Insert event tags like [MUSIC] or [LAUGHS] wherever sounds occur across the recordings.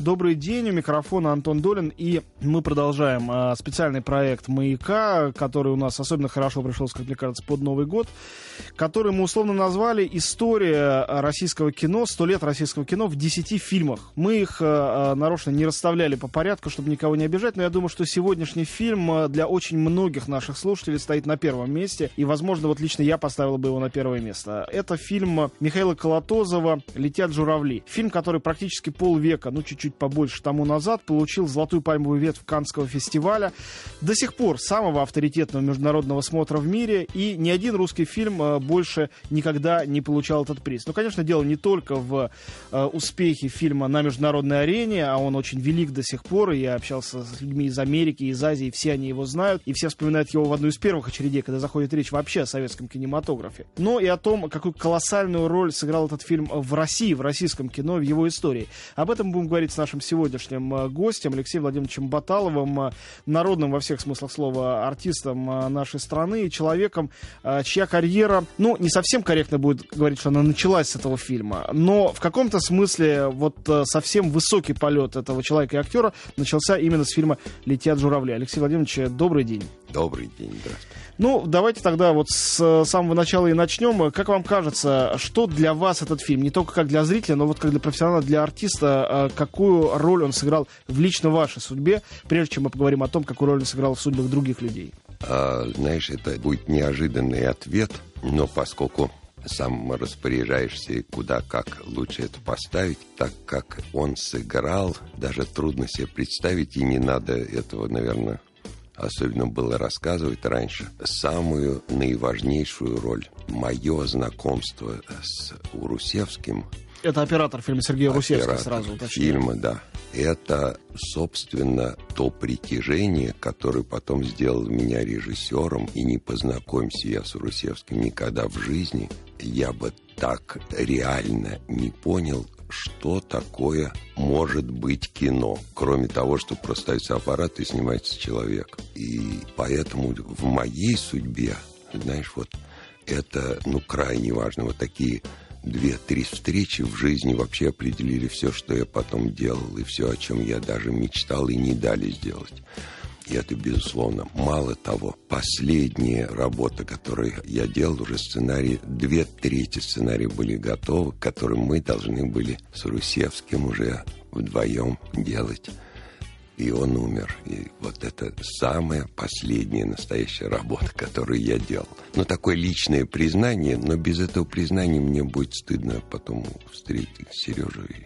Добрый день, у микрофона Антон Долин, и мы продолжаем э, специальный проект «Маяка», который у нас особенно хорошо пришелся, как мне кажется, под Новый год, который мы условно назвали «История российского кино, сто лет российского кино в десяти фильмах». Мы их э, нарочно не расставляли по порядку, чтобы никого не обижать, но я думаю, что сегодняшний фильм для очень многих наших слушателей стоит на первом месте, и, возможно, вот лично я поставил бы его на первое место. Это фильм Михаила Колотозова «Летят журавли». Фильм, который практически полвека, ну, чуть-чуть чуть побольше тому назад, получил золотую пальмовую ветвь Канского фестиваля. До сих пор самого авторитетного международного смотра в мире, и ни один русский фильм э, больше никогда не получал этот приз. Ну, конечно, дело не только в э, успехе фильма на международной арене, а он очень велик до сих пор, и я общался с людьми из Америки, из Азии, все они его знают, и все вспоминают его в одну из первых очередей, когда заходит речь вообще о советском кинематографе. Но и о том, какую колоссальную роль сыграл этот фильм в России, в российском кино, в его истории. Об этом будем говорить с нашим сегодняшним э, гостем Алексеем Владимировичем Баталовым, э, народным во всех смыслах слова артистом э, нашей страны, человеком, чья карьера, ну, не совсем корректно будет говорить, что она началась с этого фильма, но в каком-то смысле вот совсем высокий полет этого человека и актера начался именно с фильма «Летят журавли». Алексей Владимирович, добрый день. Добрый день, здравствуйте. Ну, давайте тогда вот с самого начала и начнем. Как вам кажется, что для вас этот фильм? Не только как для зрителя, но вот как для профессионала, для артиста, а какую роль он сыграл в лично вашей судьбе, прежде чем мы поговорим о том, какую роль он сыграл в судьбах других людей? А, знаешь, это будет неожиданный ответ, но поскольку сам распоряжаешься куда как лучше это поставить, так как он сыграл, даже трудно себе представить, и не надо этого, наверное, особенно было рассказывать раньше, самую наиважнейшую роль. Мое знакомство с Урусевским это оператор фильма Сергея Русевского сразу уточню. фильма, да. Это, собственно, то притяжение, которое потом сделал меня режиссером. И не познакомься я с Русевским никогда в жизни, я бы так реально не понял, что такое может быть кино, кроме того, что просто ставится аппарат и снимается человек. И поэтому в моей судьбе, знаешь, вот это, ну, крайне важно. Вот такие две-три встречи в жизни вообще определили все, что я потом делал, и все, о чем я даже мечтал и не дали сделать. И это, безусловно. Мало того, последняя работа, которую я делал, уже сценарий, две трети сценария были готовы, которые мы должны были с Русевским уже вдвоем делать. И он умер. И вот это самая последняя настоящая работа, которую я делал. Ну, такое личное признание, но без этого признания мне будет стыдно потом встретить Сережу и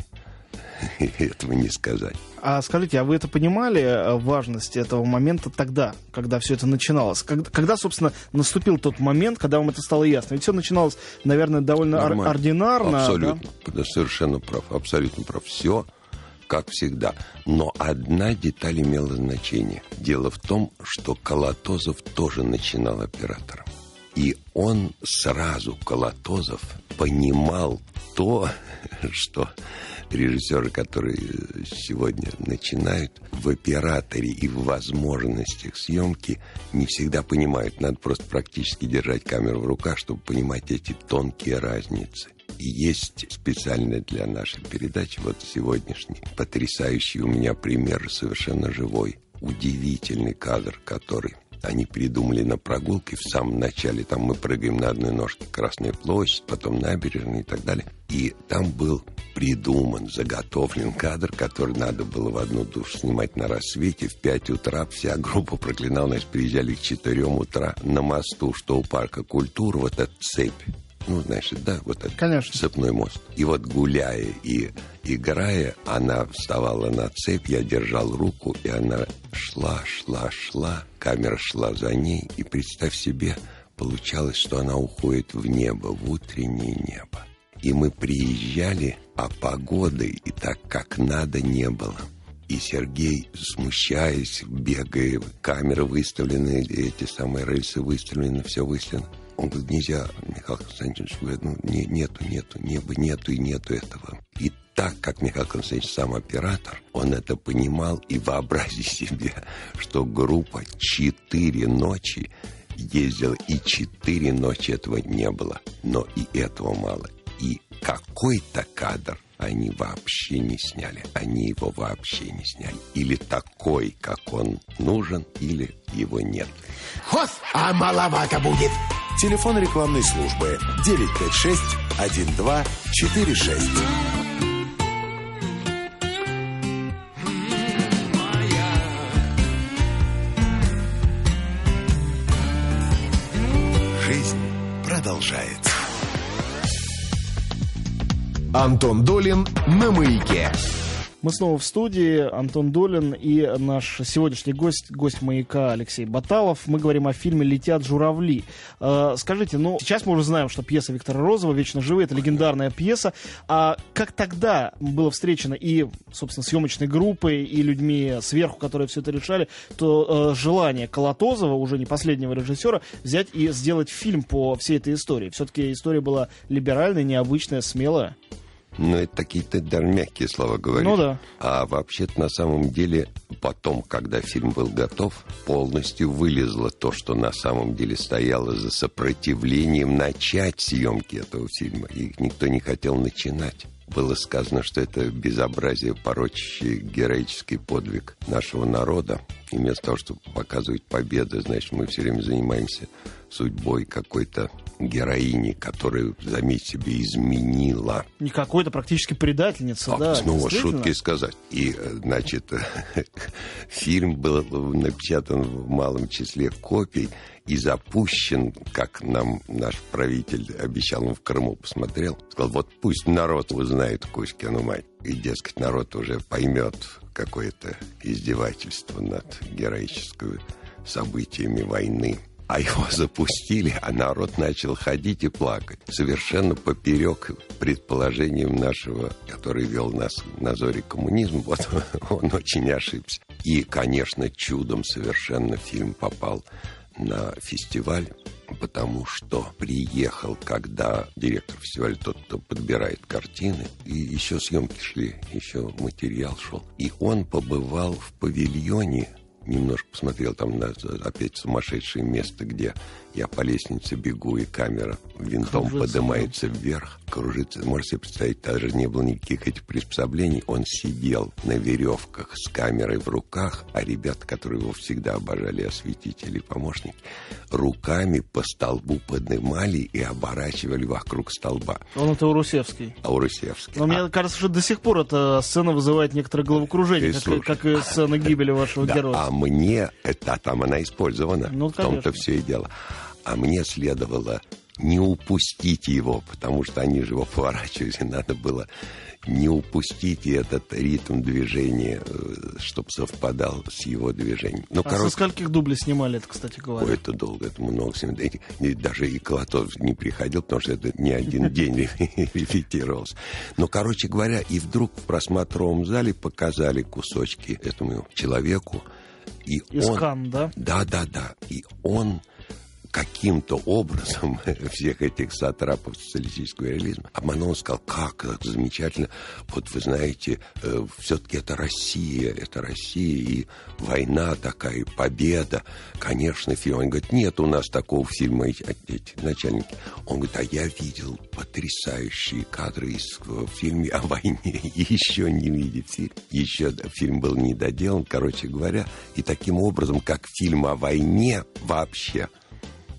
[LAUGHS] этого не сказать. А скажите, а вы это понимали, э, важность этого момента тогда, когда все это начиналось? Когда, когда, собственно, наступил тот момент, когда вам это стало ясно? Ведь все начиналось, наверное, довольно ор- ординарно. Абсолютно. Да? Совершенно прав. Абсолютно прав. Все как всегда. Но одна деталь имела значение. Дело в том, что Колотозов тоже начинал оператором. И он сразу, Колотозов, понимал то, [LAUGHS] что режиссеры, которые сегодня начинают, в операторе и в возможностях съемки не всегда понимают. Надо просто практически держать камеру в руках, чтобы понимать эти тонкие разницы. И есть специально для нашей передачи, вот сегодняшний, потрясающий у меня пример, совершенно живой, удивительный кадр, который они придумали на прогулке в самом начале. Там мы прыгаем на одной ножке Красная площадь, потом набережная и так далее. И там был придуман, заготовлен кадр, который надо было в одну душу снимать на рассвете. В 5 утра вся [LAUGHS] группа проклинала, значит, приезжали к 4 утра на мосту, что у парка культуры, вот эта цепь ну, значит, да, вот этот Конечно. цепной мост. И вот гуляя и играя, она вставала на цепь, я держал руку, и она шла, шла, шла, камера шла за ней, и представь себе, получалось, что она уходит в небо, в утреннее небо. И мы приезжали, а погоды и так, как надо, не было. И Сергей, смущаясь, бегая, камеры выставлены, эти самые рельсы выставлены, все выставлено. Он говорит, нельзя, Михаил Константинович, говорит, ну, не, нету, нету, неба нету и нету этого. И так как Михаил Константинович сам оператор, он это понимал и вообрази себе, что группа четыре ночи ездила, и четыре ночи этого не было. Но и этого мало. И какой-то кадр они вообще не сняли. Они его вообще не сняли. Или такой, как он нужен, или его нет. Хос, а маловато будет. Телефон рекламной службы 956 1246. Антон Долин на маяке. Мы снова в студии. Антон Долин и наш сегодняшний гость, гость «Маяка» Алексей Баталов. Мы говорим о фильме «Летят журавли». Э, скажите, ну, сейчас мы уже знаем, что пьеса Виктора Розова «Вечно живые» — это легендарная пьеса. А как тогда было встречено и, собственно, съемочной группой, и людьми сверху, которые все это решали, то э, желание Колотозова, уже не последнего режиссера, взять и сделать фильм по всей этой истории. Все-таки история была либеральная, необычная, смелая. Ну, это какие-то даже мягкие слова говоришь. Ну да. А вообще-то на самом деле потом, когда фильм был готов, полностью вылезло то, что на самом деле стояло за сопротивлением начать съемки этого фильма. И никто не хотел начинать. Было сказано, что это безобразие, порочащий героический подвиг нашего народа. И вместо того, чтобы показывать победы, значит, мы все время занимаемся судьбой какой-то героини, которая, заметь себе, изменила. Не какой-то практически предательница, А, да. снова шутки сказать. И, э, значит, [LAUGHS] фильм был напечатан в малом числе копий и запущен, как нам наш правитель обещал, он в Крыму посмотрел. Сказал, вот пусть народ узнает Кузькину мать. И, дескать, народ уже поймет какое-то издевательство над героическими событиями войны. А его [LAUGHS] запустили, а народ начал ходить и плакать. Совершенно поперек предположениям нашего, который вел нас на зоре коммунизма. Вот [LAUGHS] он очень ошибся. И, конечно, чудом совершенно фильм попал на фестиваль, потому что приехал, когда директор фестиваля, тот, кто подбирает картины, и еще съемки шли, еще материал шел. И он побывал в павильоне немножко посмотрел там на опять сумасшедшее место, где я по лестнице бегу, и камера винтом Кружится, поднимается вверх, кружится. Можете себе представить, даже не было никаких этих приспособлений. Он сидел на веревках с камерой в руках, а ребята, которые его всегда обожали, осветители и помощники, руками по столбу поднимали и оборачивали вокруг столба. Он это Урусевский. А Урусевский. Но мне кажется, что до сих пор эта сцена вызывает некоторое головокружение, Ты как, слушай. как и сцена гибели вашего Да, героя. а мне, это там она использована, Ну, в том-то конечно. все и дело. А мне следовало не упустить его, потому что они же его поворачивали, [LAUGHS] надо было не упустить и этот ритм движения, чтобы совпадал с его движением. Ну, а короче, со скольких дублей снимали это, кстати говоря? Ой, это долго, это много и- и даже и Колотов не приходил, потому что это не один [LAUGHS] день ре- репетировался. Но, короче говоря, и вдруг в просмотровом зале показали кусочки этому человеку. И Из он... Да? Да, да, да. И он каким-то образом [LAUGHS] всех этих сатрапов социалистического реализма обманул, он сказал, как это замечательно, вот вы знаете, все-таки это Россия, это Россия, и война такая, и победа, конечно, фильм. Он говорит, нет у нас такого фильма, эти, начальники. Он говорит, а я видел потрясающие кадры из в фильме о войне, [LAUGHS] еще не видит фильм. Еще фильм был не доделан, короче говоря, и таким образом, как фильм о войне вообще,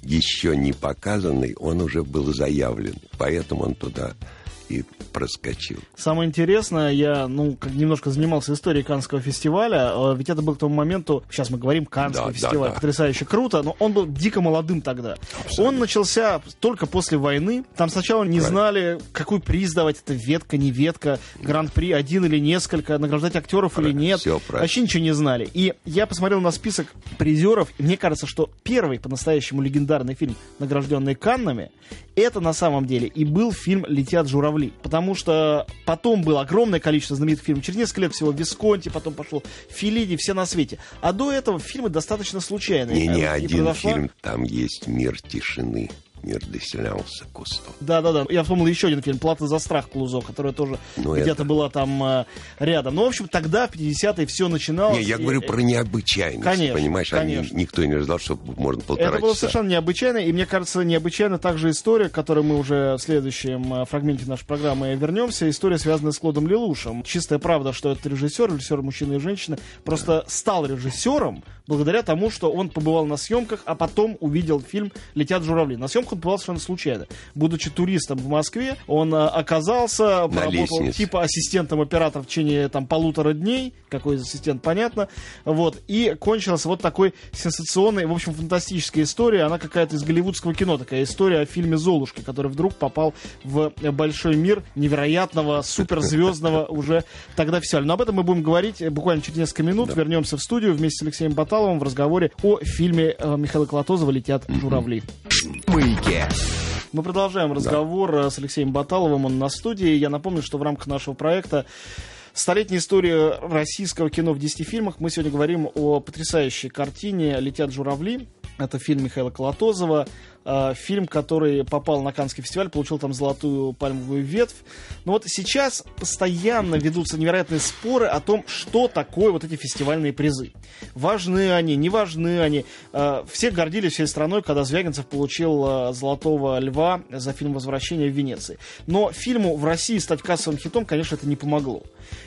еще не показанный, он уже был заявлен. Поэтому он туда и проскочил. Самое интересное, я, ну, немножко занимался историей Каннского фестиваля, э, ведь это был к тому моменту, сейчас мы говорим, Каннский Да, да, фестиваль, да. потрясающе круто, но он был дико молодым тогда. Он начался только после войны, там сначала не Правильно. знали, какой приз давать, это ветка, не ветка, гран-при один или несколько, награждать актеров или Правильно, нет. правильно. Вообще ничего не знали. И я посмотрел на список призеров, и мне кажется, что первый по-настоящему легендарный фильм, награжденный Каннами, это на самом деле и был фильм «Летят журавли». Потому что потом было огромное количество знаменитых фильмов. Через несколько лет всего Висконти, потом пошел Филини, все на свете. А до этого фильмы достаточно случайные. Не, не один произошла- фильм, там есть «Мир тишины». Мир доселялся Кусто. Да-да-да. Я вспомнил еще один фильм «Плата за страх» Клузо, который тоже Ну, где-то это- была там э, рядом. Ну, в общем, тогда, в 50-е, все начиналось. Не, я И- говорю про необычайность, Конечно, понимаешь? Они- конечно. никто не ожидал, что можно полтора Это было часа. совершенно необычайно, и мне кажется, необычайна также история, к которой мы уже в следующем э, фрагменте нашей программы вернемся. История, связанная с Клодом Лелушем. Чистая правда, что это режиссер, режиссер мужчина и женщина, просто стал режиссером благодаря тому, что он побывал на съемках, а потом увидел фильм «Летят журавли». На съемках он побывал совершенно случайно. Будучи туристом в Москве, он э, оказался, На поработал лестнице. типа ассистентом оператора в течение там полутора дней, какой из ассистент, понятно, вот, и кончилась вот такой сенсационной, в общем, фантастическая история, она какая-то из голливудского кино, такая история о фильме «Золушки», который вдруг попал в большой мир невероятного, суперзвездного [LAUGHS] уже тогда все. Но об этом мы будем говорить буквально через несколько минут, вернемся в студию вместе с Алексеем Баталовым в разговоре о фильме э, Михаила Клотозова «Летят журавли». Маяке. Мы продолжаем разговор э, с Алексеем Баталовым, он на студии. Я напомню, что в рамках нашего проекта Столетняя история российского кино в 10 фильмах. Мы сегодня говорим о потрясающей картине «Летят журавли». Это фильм Михаила Колотозова. Э, Фильм, который попал на Каннский фестиваль, получил там золотую пальмовую ветвь. Но вот сейчас постоянно ведутся невероятные споры о том, что такое вот эти фестивальные призы. Важны они, не важны они. Э, Все гордились всей страной, когда Звягинцев получил э, «Золотого льва» за фильм «Возвращение в Венеции». Но фильму в России стать кассовым хитом, конечно, это не помогло.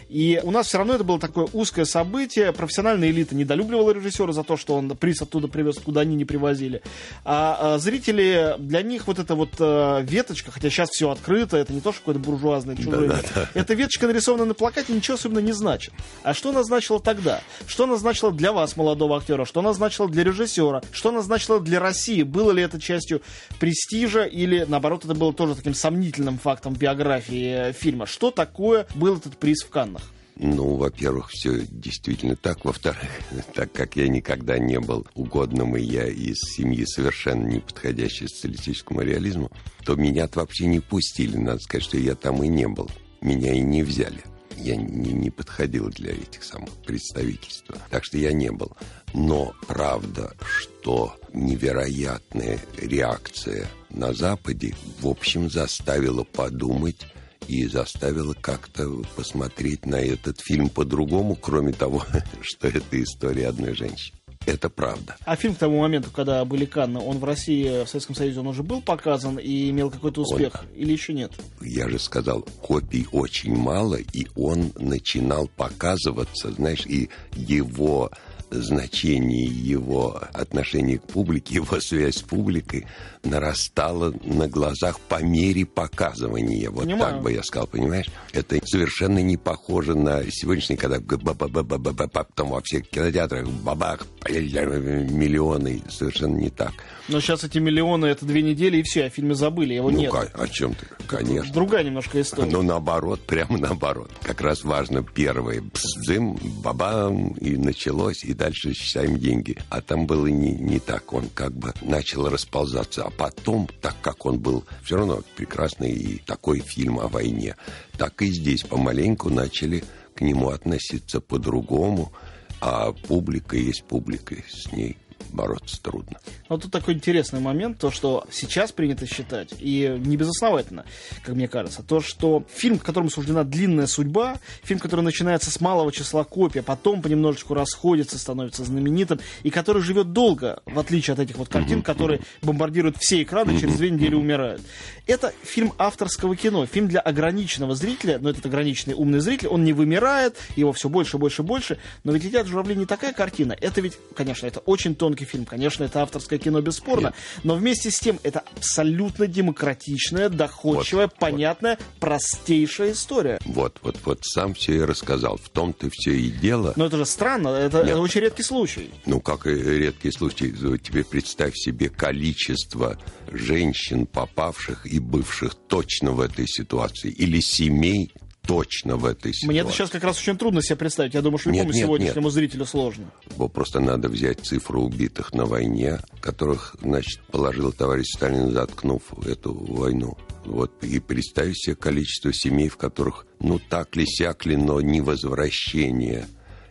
И у нас все равно это было такое узкое событие. Профессиональная элита недолюбливала режиссера за то, что он приз оттуда привез, куда они не привозили. А, а зрители, для них вот эта вот э, веточка, хотя сейчас все открыто, это не то, что какое-то буржуазное чужое. мир. Эта веточка нарисована на плакате, ничего особенно не значит. А что она значила тогда? Что она значила для вас, молодого актера? Что она значила для режиссера? Что она значила для России? Было ли это частью престижа или, наоборот, это было тоже таким сомнительным фактом биографии э, фильма? Что такое был этот приз в Каннах? Ну, во-первых, все действительно так. Во-вторых, [LAUGHS] так как я никогда не был угодным, и я из семьи совершенно не подходящей социалистическому реализму, то меня вообще не пустили. Надо сказать, что я там и не был. Меня и не взяли. Я не, не подходил для этих самых представительств. Так что я не был. Но правда, что невероятная реакция на Западе, в общем, заставила подумать и заставила как-то посмотреть на этот фильм по-другому, кроме того, [LAUGHS] что это история одной женщины. Это правда. А фильм к тому моменту, когда были Канны, он в России, в Советском Союзе, он уже был показан и имел какой-то успех? Или еще нет? Я же сказал, копий очень мало, и он начинал показываться, знаешь, и его значение, его отношение к публике, [LAUGHS] его связь с публикой нарастала на глазах по мере показывания. Вот Понимаю. так бы я сказал, понимаешь? Это совершенно не похоже на сегодняшний, когда потом во всех кинотеатрах бабах, миллионы, совершенно не так. Но сейчас эти миллионы, это две недели, и все, о фильме забыли, его Ну, нет. ка- о чем ты? Конечно. Другая немножко история. Ну, наоборот, прямо наоборот. Как раз важно первое. Бзым, бабам, и началось, и дальше считаем деньги. А там было не, не так. Он как бы начал расползаться. А потом, так как он был все равно прекрасный и такой фильм о войне, так и здесь помаленьку начали к нему относиться по-другому. А публика есть публика, с ней бороться трудно. Но тут такой интересный момент, то, что сейчас принято считать, и не безосновательно, как мне кажется, то, что фильм, которому суждена длинная судьба, фильм, который начинается с малого числа копий, а потом понемножечку расходится, становится знаменитым, и который живет долго, в отличие от этих вот картин, которые бомбардируют все экраны, и через две недели умирают. Это фильм авторского кино, фильм для ограниченного зрителя, но этот ограниченный умный зритель, он не вымирает, его все больше, больше, больше, но ведь «Летят журавли» не такая картина, это ведь, конечно, это очень тонкий фильм, конечно, это авторское кино, бесспорно, но вместе с тем это абсолютно демократичная, доходчивая, Вот, вот. понятная, простейшая история. Вот, вот, вот сам все и рассказал. В том-то все и дело. Но это же странно, это, Нет. это очень редкий случай. Ну, как и редкий случай, тебе представь себе количество женщин, попавших и бывших точно в этой ситуации, или семей точно в этой ситуации. Мне это сейчас как раз очень трудно себе представить. Я думаю, что Нет, любому нет, сегодняшнему зрителю сложно. Просто надо взять цифру убитых на войне, которых, значит, положил товарищ Сталин, заткнув эту войну. Вот, и представить себе количество семей, в которых, ну, так ли, сяк ли, но не возвращение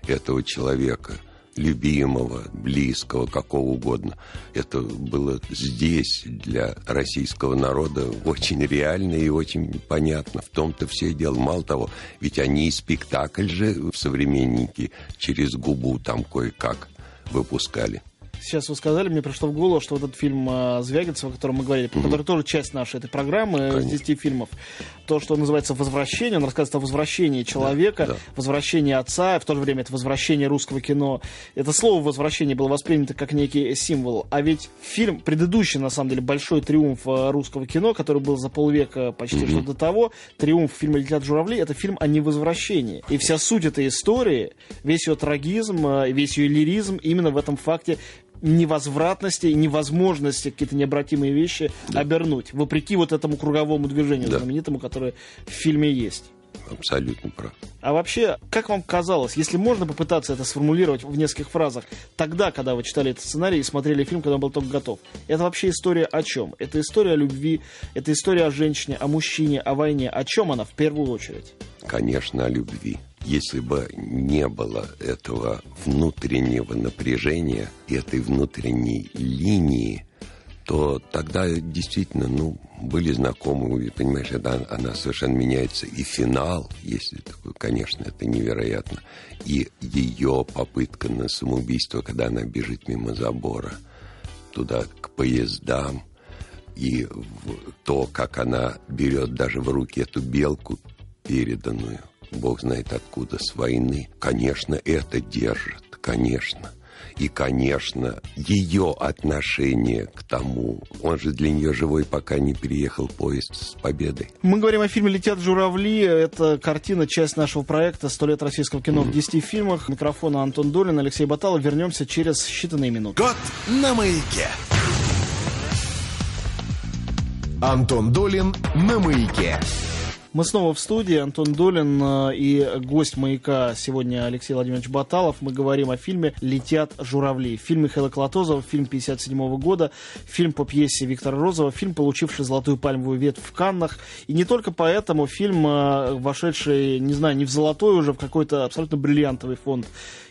этого человека любимого, близкого, какого угодно. Это было здесь для российского народа очень реально и очень понятно. В том-то все дело. Мало того, ведь они и спектакль же в «Современники» через губу там кое-как выпускали сейчас вы сказали, мне пришло в голову, что вот этот фильм э, Звягинцева, о котором мы говорили, mm-hmm. который тоже часть нашей этой программы Конечно. из 10 фильмов, то, что называется «Возвращение», он рассказывает о возвращении человека, да, да. возвращении отца, в то же время это возвращение русского кино. Это слово «возвращение» было воспринято как некий символ. А ведь фильм, предыдущий, на самом деле, большой триумф э, русского кино, который был за полвека почти mm-hmm. что до того, триумф фильма «Летят журавли», это фильм о невозвращении. И вся суть этой истории, весь ее трагизм, э, весь ее лиризм именно в этом факте невозвратности, невозможности какие-то необратимые вещи да. обернуть, вопреки вот этому круговому движению да. знаменитому, которое в фильме есть. Абсолютно прав. А вообще, как вам казалось, если можно попытаться это сформулировать в нескольких фразах, тогда, когда вы читали этот сценарий и смотрели фильм, когда он был только готов, это вообще история о чем? Это история о любви, это история о женщине, о мужчине, о войне. О чем она в первую очередь? Конечно, о любви. Если бы не было этого внутреннего напряжения, этой внутренней линии, то тогда действительно, ну, были знакомы, понимаешь, это, она совершенно меняется. И финал, если такой, конечно, это невероятно. И ее попытка на самоубийство, когда она бежит мимо забора, туда к поездам, и то, как она берет даже в руки эту белку переданную – бог знает откуда, с войны. Конечно, это держит, конечно. И, конечно, ее отношение к тому, он же для нее живой, пока не переехал поезд с победой. Мы говорим о фильме «Летят журавли». Это картина, часть нашего проекта «Сто лет российского кино» в 10 фильмах. Микрофона Антон Долин, Алексей Баталов. Вернемся через считанные минуты. Год на маяке. Антон Долин на маяке. Мы снова в студии. Антон Долин э, и гость «Маяка» сегодня Алексей Владимирович Баталов. Мы говорим о фильме «Летят журавли». Фильм Михаила Колотозова, фильм 57 года, фильм по пьесе Виктора Розова, фильм, получивший «Золотую пальмовую ветвь» в Каннах. И не только поэтому фильм, э, вошедший, не знаю, не в золотой уже, в какой-то абсолютно бриллиантовый фонд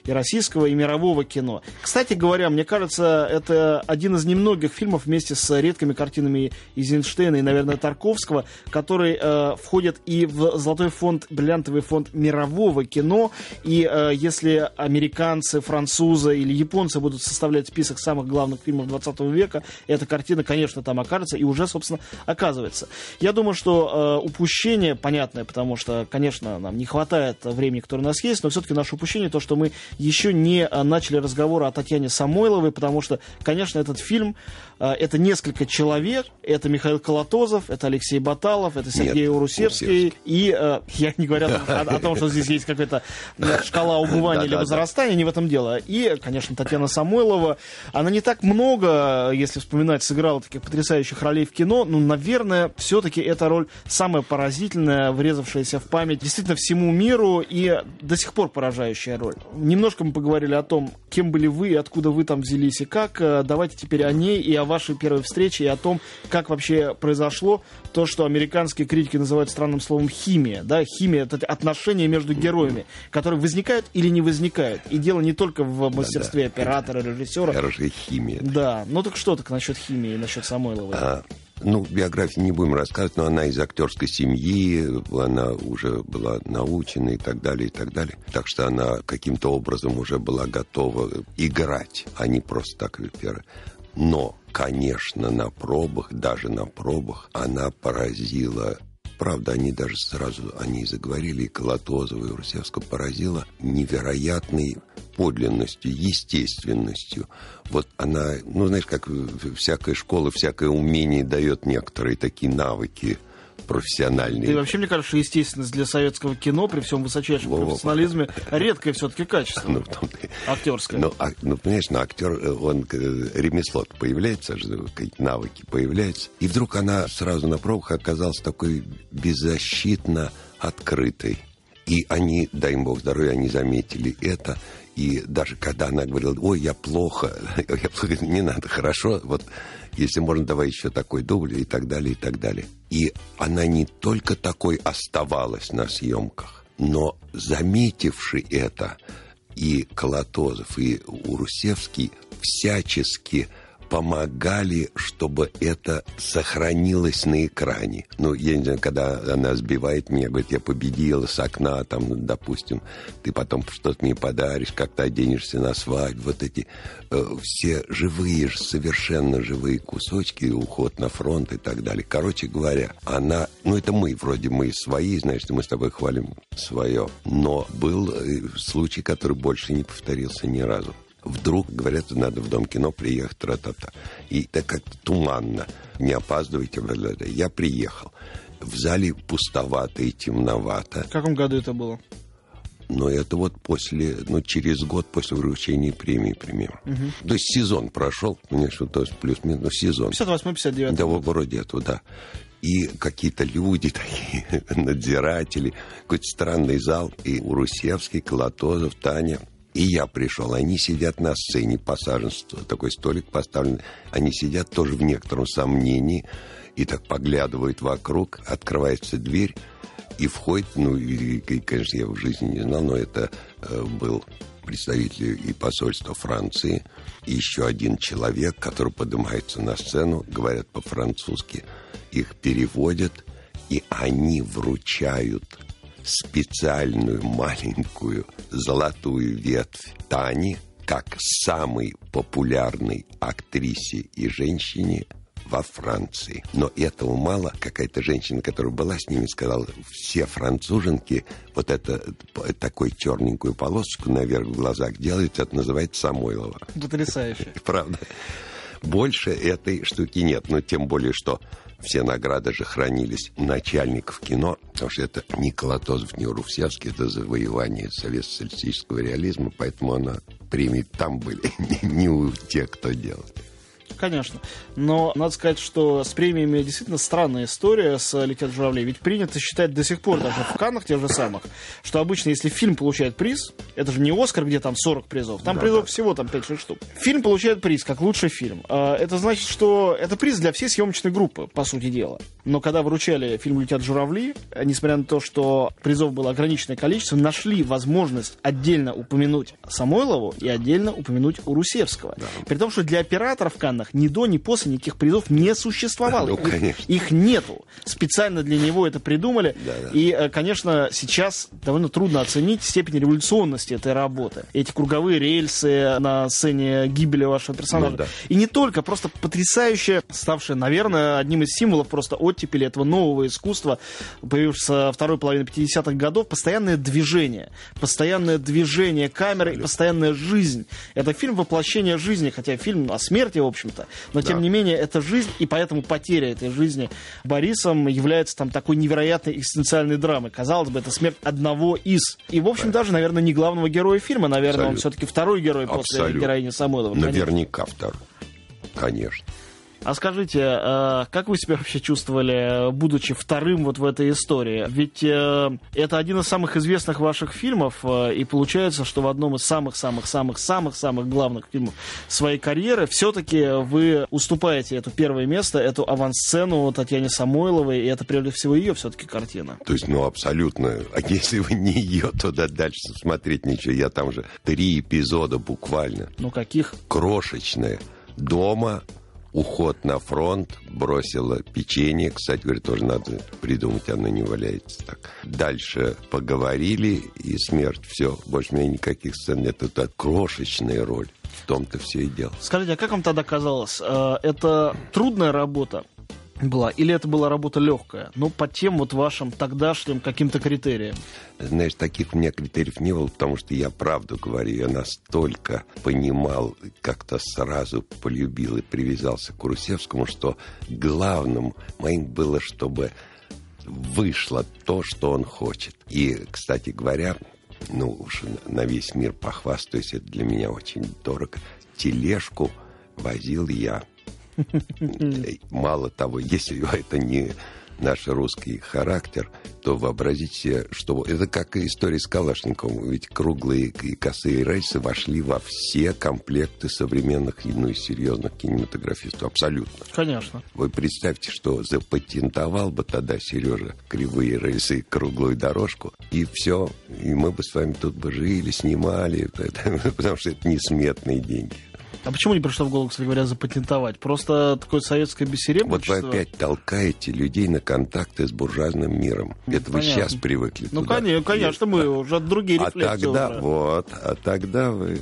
и российского, и мирового кино. Кстати говоря, мне кажется, это один из немногих фильмов вместе с редкими картинами Эйзенштейна и, наверное, Тарковского, который э, входит и в золотой фонд, бриллиантовый фонд мирового кино. И э, если американцы, французы или японцы будут составлять список самых главных фильмов 20 века, эта картина, конечно, там окажется и уже, собственно, оказывается. Я думаю, что э, упущение понятное, потому что, конечно, нам не хватает времени, которое у нас есть, но все-таки наше упущение то, что мы еще не а, начали разговор о Татьяне Самойловой, потому что, конечно, этот фильм а, это несколько человек, это Михаил Колотозов, это Алексей Баталов, это Сергей Нет, Урусевский, и э, я не говорю о, о, том, что здесь есть какая-то шкала убывания или возрастания, не в этом дело. И, конечно, Татьяна Самойлова, она не так много, если вспоминать, сыграла таких потрясающих ролей в кино, но, наверное, все-таки эта роль самая поразительная, врезавшаяся в память действительно всему миру и до сих пор поражающая роль. Немножко мы поговорили о том, кем были вы, откуда вы там взялись и как. Э, давайте теперь о ней и о вашей первой встрече и о том, как вообще произошло то, что американские критики называют странным словом химия. Да? Химия — это отношения между героями, которые возникают или не возникают. И дело не только в мастерстве да, да. оператора, режиссера. Хорошая химия. Да, ну так что так насчет химии и насчет Самойловой? А, ну, биографию не будем рассказывать, но она из актерской семьи, она уже была научена и так далее, и так далее. Так что она каким-то образом уже была готова играть, а не просто так первое. Но, конечно, на пробах, даже на пробах, она поразила Правда, они даже сразу, они заговорили, и Колотозова, и Русевского поразила невероятной подлинностью, естественностью. Вот она, ну, знаешь, как всякая школа, всякое умение дает некоторые такие навыки профессиональный. И вообще, мне кажется, естественность для советского кино при всем высочайшем Во-во. профессионализме редкое все-таки качество. Ну, том Актерское. Ну, а, ну, понимаешь, ну, актер, э, он э, ремесло появляется, какие-то навыки появляются. И вдруг она сразу на пробах оказалась такой беззащитно открытой. И они, дай им бог здоровья, они заметили это. И даже когда она говорила, ой, я плохо, [LAUGHS] я плохо, не надо, хорошо, вот если можно, давай еще такой дубль и так далее, и так далее. И она не только такой оставалась на съемках, но заметивши это, и Колотозов, и Урусевский всячески помогали, чтобы это сохранилось на экране. Ну, я не знаю, когда она сбивает меня, говорит, я победила с окна, там, допустим, ты потом что-то мне подаришь, как-то оденешься на свадьбу. Вот эти э, все живые, совершенно живые кусочки, уход на фронт и так далее. Короче говоря, она, ну, это мы, вроде мы свои, значит, мы с тобой хвалим свое. Но был э, случай, который больше не повторился ни разу вдруг говорят, надо в Дом кино приехать, тра-та-та. И так как туманно, не опаздывайте, я приехал. В зале пустовато и темновато. В каком году это было? Но это вот после, ну, через год после вручения премии, примерно. Угу. То есть сезон прошел, конечно, то есть плюс-минус, но сезон. 58-59. Да, вроде этого, да. И какие-то люди [LAUGHS] такие, надзиратели, какой-то странный зал. И Урусевский, Колотозов, Таня, и я пришел. Они сидят на сцене, посажен такой столик поставлен. Они сидят тоже в некотором сомнении и так поглядывают вокруг. Открывается дверь и входит, ну, и, конечно, я в жизни не знал, но это э, был представитель и посольства Франции, и еще один человек, который поднимается на сцену, говорят по-французски, их переводят, и они вручают специальную маленькую золотую ветвь Тани как самой популярной актрисе и женщине во Франции. Но этого мало. Какая-то женщина, которая была с ними, сказала, все француженки вот это такой черненькую полосочку наверх в глазах делают, это называется Самойлова. Потрясающе. [LAUGHS] Правда. Больше этой штуки нет. Но тем более, что все награды же хранились начальников кино, потому что это ни Колотозов, ни Урусевский, это завоевание советско-социалистического реализма, поэтому она премии там были, [LAUGHS] не, не у тех, кто делал. Конечно. Но надо сказать, что с премиями действительно странная история с «Летят журавли». Ведь принято считать до сих пор, даже в Каннах тех же самых, что обычно, если фильм получает приз, это же не «Оскар», где там 40 призов, там да, призов да. всего там 5-6 штук. Фильм получает приз, как лучший фильм. А, это значит, что это приз для всей съемочной группы, по сути дела. Но когда вручали фильм «Летят журавли», несмотря на то, что призов было ограниченное количество, нашли возможность отдельно упомянуть Самойлову и отдельно упомянуть Урусевского. Да. При том, что для операторов в Каннах ни до, ни после никаких призов не существовало. Ну, их, их нету. Специально для него это придумали. Да, да. И, э, конечно, сейчас довольно трудно оценить степень революционности этой работы. Эти круговые рельсы на сцене гибели вашего персонажа. Ну, да. И не только, просто потрясающе ставшее, наверное, одним из символов просто от оттепели этого нового искусства, появившегося второй половины 50-х годов, постоянное движение. Постоянное движение камеры и постоянная жизнь. Это фильм воплощения жизни, хотя фильм о смерти, в общем-то. Но, да. тем не менее, это жизнь, и поэтому потеря этой жизни Борисом является там такой невероятной экзистенциальной драмой. Казалось бы, это смерть одного из. И, в общем, да. даже, наверное, не главного героя фильма. Наверное, Абсолютно. он все-таки второй герой Абсолютно. после героини Самойлова. Наверняка второй. Конечно. А скажите, э, как вы себя вообще чувствовали, будучи вторым вот в этой истории? Ведь э, это один из самых известных ваших фильмов, э, и получается, что в одном из самых-самых-самых-самых-самых главных фильмов своей карьеры все-таки вы уступаете это первое место, эту авансцену Татьяне Самойловой, и это прежде всего ее все-таки картина. То есть, ну, абсолютно. А если вы не ее, то дальше смотреть ничего. Я там же три эпизода буквально. Ну, каких? Крошечные. Дома, уход на фронт, бросила печенье. Кстати, говорит, тоже надо придумать, оно не валяется так. Дальше поговорили, и смерть. Все, больше у меня никаких сцен нет. Это крошечная роль. В том-то все и дело. Скажите, а как вам тогда казалось, э, это трудная работа? Была, или это была работа легкая, но по тем вот вашим тогдашним каким-то критериям? Знаешь, таких у меня критериев не было, потому что я правду говорю, я настолько понимал, как-то сразу полюбил и привязался к Курусевскому, что главным моим было, чтобы вышло то, что он хочет. И, кстати говоря, ну уж на весь мир похвастаюсь, это для меня очень дорого. Тележку возил я Мало того, если это не наш русский характер, то вообразите себе, что это как история с Калашниковым. Ведь круглые и косые рельсы вошли во все комплекты современных, ну и серьезных кинематографистов. Абсолютно. Конечно. Вы представьте, что запатентовал бы тогда Сережа кривые рельсы круглую дорожку, и все, и мы бы с вами тут бы жили, снимали, [LAUGHS] потому что это несметные деньги. А почему не пришло в голову, кстати говоря, запатентовать? Просто такое советское бессеребричество? Вот вы опять толкаете людей на контакты с буржуазным миром. Ну, Это понятно. вы сейчас привыкли Ну, туда. конечно, конечно, мы уже другие а тогда, уже. Вот, а тогда вы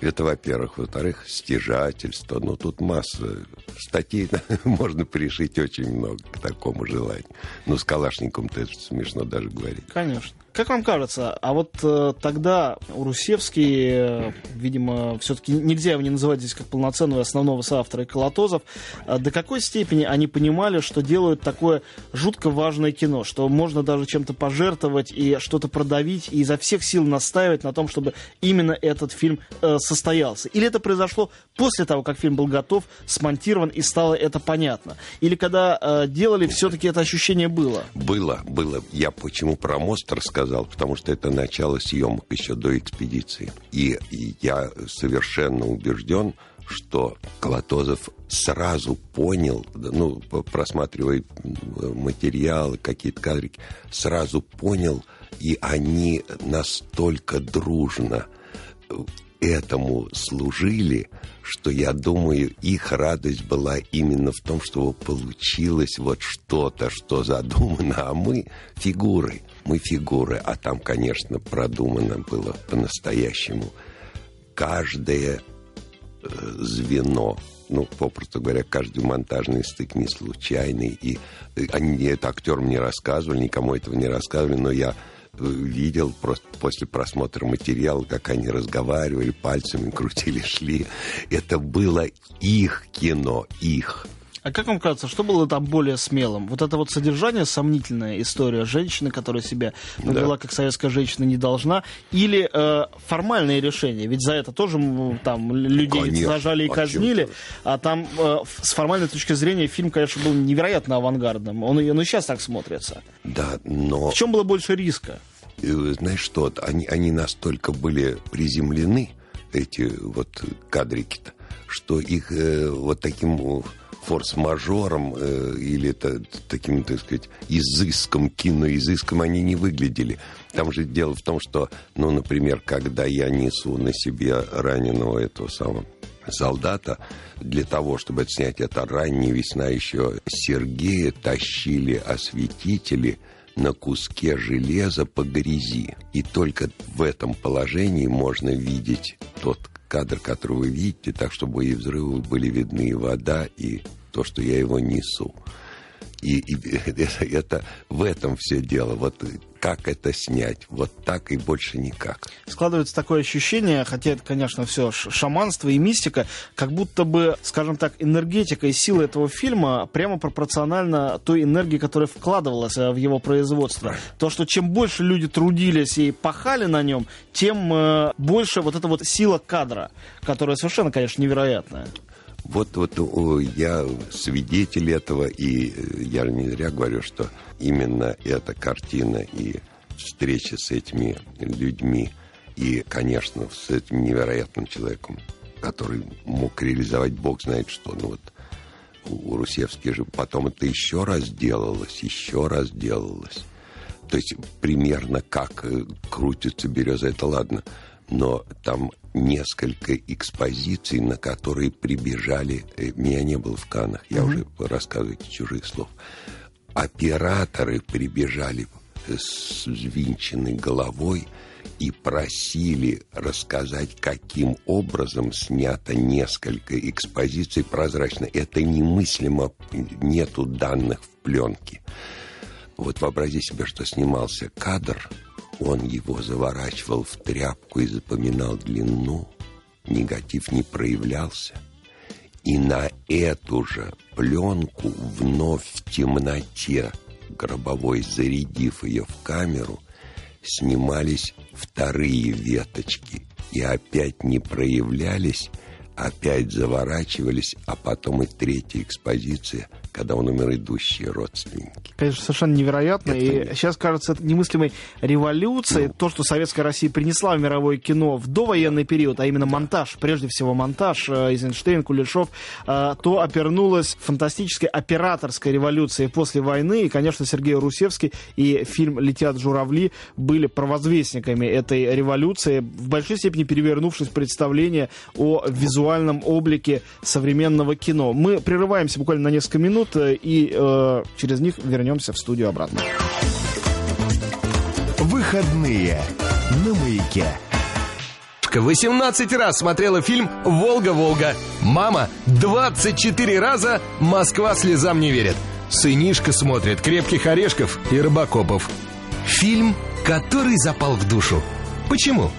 это, во-первых. Во-вторых, стяжательство. Ну, тут масса статей [LAUGHS] можно пришить очень много к такому желанию. Ну, с Калашником-то смешно даже говорить. Конечно. Как вам кажется, а вот э, тогда Урусевский, э, видимо, все-таки нельзя его не называть здесь как полноценного основного соавтора и Колотозов, э, до какой степени они понимали, что делают такое жутко важное кино, что можно даже чем-то пожертвовать и что-то продавить, и изо всех сил настаивать на том, чтобы именно этот фильм э, состоялся? Или это произошло после того, как фильм был готов, смонтирован, и стало это понятно? Или когда э, делали, все-таки это ощущение было? Было, было. Я почему про мост рассказал? Сказал, потому что это начало съемок еще до экспедиции. И, и я совершенно убежден, что Колотозов сразу понял, ну, просматривая материалы, какие-то кадрики, сразу понял, и они настолько дружно этому служили, что я думаю, их радость была именно в том, что получилось вот что-то, что задумано, а мы фигуры мы фигуры, а там, конечно, продумано было по-настоящему. Каждое э, звено, ну, попросту говоря, каждый монтажный стык не случайный. И э, они это актерам не рассказывали, никому этого не рассказывали, но я э, видел просто после просмотра материала, как они разговаривали, пальцами крутили, шли. Это было их кино, их. А как вам кажется, что было там более смелым? Вот это вот содержание, сомнительная история женщины, которая себя повела да. как советская женщина не должна, или э, формальные решения? Ведь за это тоже там людей конечно. зажали и казнили, а там э, с формальной точки зрения фильм, конечно, был невероятно авангардным. Он, он и сейчас так смотрится. Да, но... В чем было больше риска? Э, знаешь что, они, они настолько были приземлены, эти вот кадрики-то, что их э, вот таким форс-мажором э, или это, таким, так сказать, изыском, киноизыском они не выглядели. Там же дело в том, что, ну, например, когда я несу на себе раненого этого самого солдата, для того, чтобы снять это ранняя весна еще Сергея тащили осветители на куске железа по грязи. И только в этом положении можно видеть тот кадр, который вы видите, так, чтобы и взрывы были видны, и вода, и то, что я его несу. И, и [LAUGHS] это, это в этом все дело. Вот как это снять? Вот так и больше никак. Складывается такое ощущение, хотя это, конечно, все шаманство и мистика, как будто бы, скажем так, энергетика и сила этого фильма прямо пропорциональна той энергии, которая вкладывалась э, в его производство. То, что чем больше люди трудились и пахали на нем, тем э, больше вот эта вот сила кадра, которая совершенно, конечно, невероятная. Вот, вот я свидетель этого, и э, я не зря говорю, что именно эта картина и встреча с этими людьми, и, конечно, с этим невероятным человеком, который мог реализовать бог знает что. Ну вот у Русевский же потом это еще раз делалось, еще раз делалось. То есть примерно как э, крутится береза, это ладно – но там несколько экспозиций, на которые прибежали... Э, меня не было в Канах, я mm-hmm. уже рассказываю чужих слов. Операторы прибежали с взвинченной головой и просили рассказать, каким образом снято несколько экспозиций прозрачно. Это немыслимо, нету данных в пленке. Вот вообрази себе, что снимался кадр – он его заворачивал в тряпку и запоминал длину. Негатив не проявлялся. И на эту же пленку вновь в темноте, гробовой зарядив ее в камеру, снимались вторые веточки и опять не проявлялись, опять заворачивались, а потом и третья экспозиция, когда он умер, идущие родственники. Конечно, совершенно невероятно. Это... И сейчас кажется, это немыслимой революцией. Ну. То, что Советская Россия принесла в мировое кино в довоенный период, а именно монтаж, прежде всего монтаж, э, Эйзенштейн, Кулешов, э, то опернулась фантастической операторской революцией после войны. И, конечно, Сергей Русевский и фильм «Летят журавли» были провозвестниками этой революции, в большой степени перевернувшись представление о визуальном облике современного кино. Мы прерываемся буквально на несколько минут э, и э, через них вернемся в студию обратно. Выходные на маяке. 18 раз смотрела фильм «Волга-Волга». Мама 24 раза «Москва слезам не верит». Сынишка смотрит «Крепких орешков» и «Рыбакопов». Фильм, который запал в душу. Почему?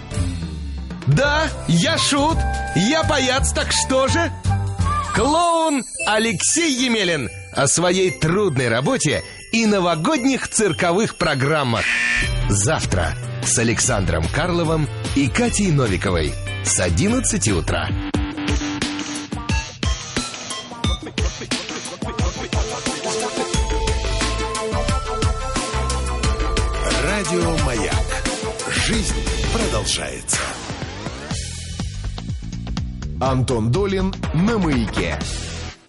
Да, я шут, я паяц, так что же? Клоун Алексей Емелин о своей трудной работе и новогодних цирковых программах. Завтра с Александром Карловым и Катей Новиковой с 11 утра. Радио «Маяк». Жизнь продолжается. Антон Долин на маяке.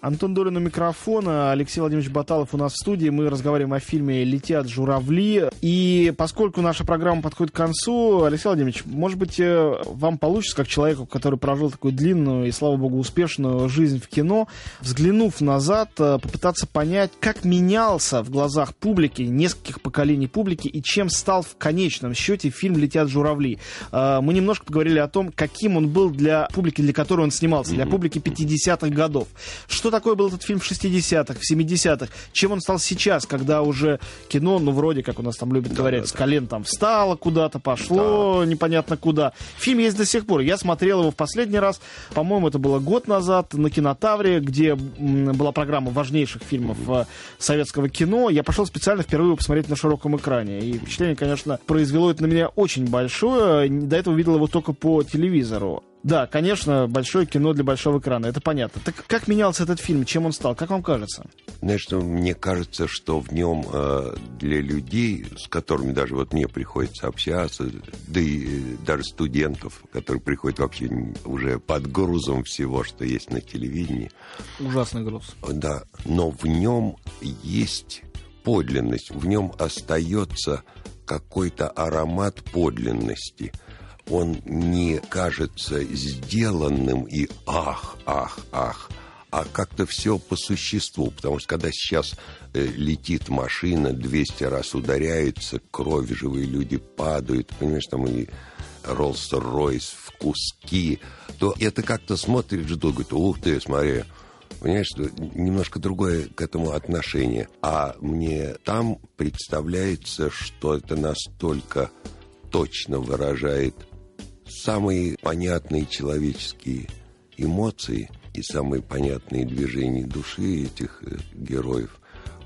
Антон Долин у микрофона, Алексей Владимирович Баталов у нас в студии. Мы разговариваем о фильме «Летят журавли». И поскольку наша программа подходит к концу, Алексей Владимирович, может быть, э, вам получится, как человеку, который прожил такую длинную и, слава богу, успешную жизнь в кино, взглянув назад, э, попытаться понять, как менялся в глазах публики, нескольких поколений публики, и чем стал в конечном счете фильм «Летят журавли». Э, мы немножко поговорили о том, каким он был для публики, для которой он снимался, для публики 50-х годов. Что что такое был этот фильм в 60-х, в 70-х, чем он стал сейчас, когда уже кино, ну, вроде, как у нас там любят да, говорить, да, с колен там встало куда-то, пошло да. непонятно куда. Фильм есть до сих пор. Я смотрел его в последний раз, по-моему, это было год назад на Кинотавре, где была программа важнейших фильмов mm-hmm. советского кино. Я пошел специально впервые посмотреть на широком экране. И впечатление, конечно, произвело это на меня очень большое. До этого видел его только по телевизору. Да, конечно, большое кино для большого экрана, это понятно. Так как менялся этот фильм, чем он стал, как вам кажется? Знаешь, что мне кажется, что в нем э, для людей, с которыми даже вот мне приходится общаться, да и э, даже студентов, которые приходят вообще уже под грузом всего, что есть на телевидении. Ужасный груз. Да, но в нем есть подлинность, в нем остается какой-то аромат подлинности – он не кажется сделанным и ах, ах, ах, а как-то все по существу. Потому что когда сейчас э, летит машина, 200 раз ударяется, кровь, живые люди падают, понимаешь, там и Роллс-Ройс в куски, то это как-то смотрит жду, говорит, ух ты, смотри, Понимаешь, что немножко другое к этому отношение. А мне там представляется, что это настолько точно выражает самые понятные человеческие эмоции и самые понятные движения души этих э, героев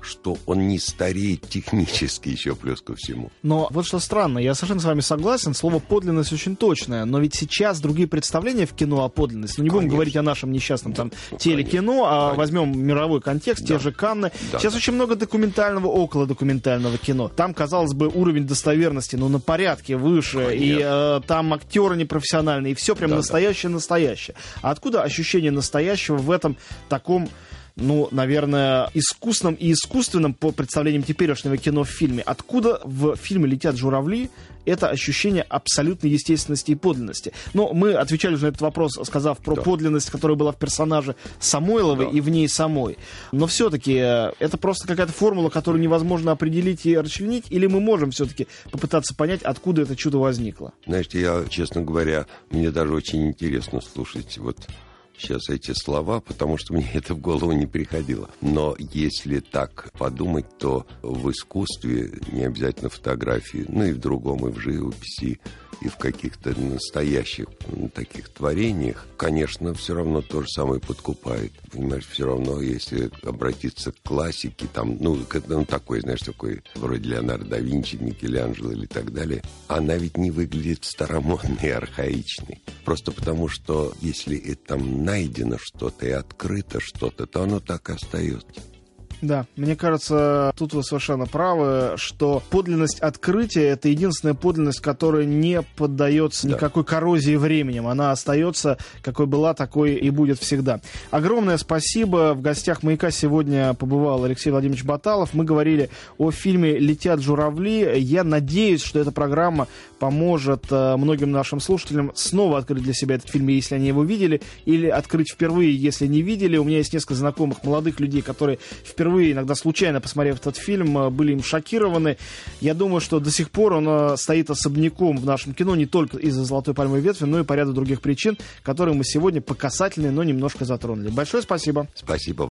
что он не стареет технически еще плюс ко всему. Но вот что странно, я совершенно с вами согласен, слово подлинность очень точное, но ведь сейчас другие представления в кино о подлинности, ну не будем говорить о нашем несчастном там ну, телекино, а конечно. возьмем мировой контекст, да. те же Канны. Да, сейчас да. очень много документального, около документального кино. Там, казалось бы, уровень достоверности, ну, на порядке выше, конечно. и э, там актеры непрофессиональные, и все прям настоящее-настоящее. А откуда ощущение настоящего в этом таком ну, наверное, искусным и искусственным по представлениям теперешнего кино в фильме. Откуда в фильме «Летят журавли» это ощущение абсолютной естественности и подлинности. Но мы отвечали уже на этот вопрос, сказав про да. подлинность, которая была в персонаже Самойловой да. и в ней самой. Но все-таки э, это просто какая-то формула, которую невозможно определить и расчленить, или мы можем все-таки попытаться понять, откуда это чудо возникло? Знаете, я, честно говоря, мне даже очень интересно слушать вот сейчас эти слова, потому что мне это в голову не приходило. Но если так подумать, то в искусстве, не обязательно фотографии, ну и в другом, и в живописи, и в каких-то настоящих таких творениях, конечно, все равно то же самое подкупает. Понимаешь, все равно, если обратиться к классике, там, ну, ну такой, знаешь, такой, вроде Леонардо да Винчи, Микеланджело или так далее, она ведь не выглядит старомодной и [LAUGHS] архаичной. Просто потому, что если там найдено что-то и открыто что-то, то оно так и остается. Да, мне кажется, тут вы совершенно правы, что подлинность открытия это единственная подлинность, которая не поддается Да. никакой коррозии временем. Она остается, какой была, такой и будет всегда. Огромное спасибо. В гостях маяка сегодня побывал Алексей Владимирович Баталов. Мы говорили о фильме Летят журавли. Я надеюсь, что эта программа поможет э, многим нашим слушателям снова открыть для себя этот фильм, если они его видели, или открыть впервые, если не видели. У меня есть несколько знакомых молодых людей, которые впервые, иногда случайно посмотрев этот фильм, э, были им шокированы. Я думаю, что до сих пор он э, стоит особняком в нашем кино не только из-за «Золотой пальмовой ветви», но и по ряду других причин, которые мы сегодня по касательной, но немножко затронули. Большое спасибо. Спасибо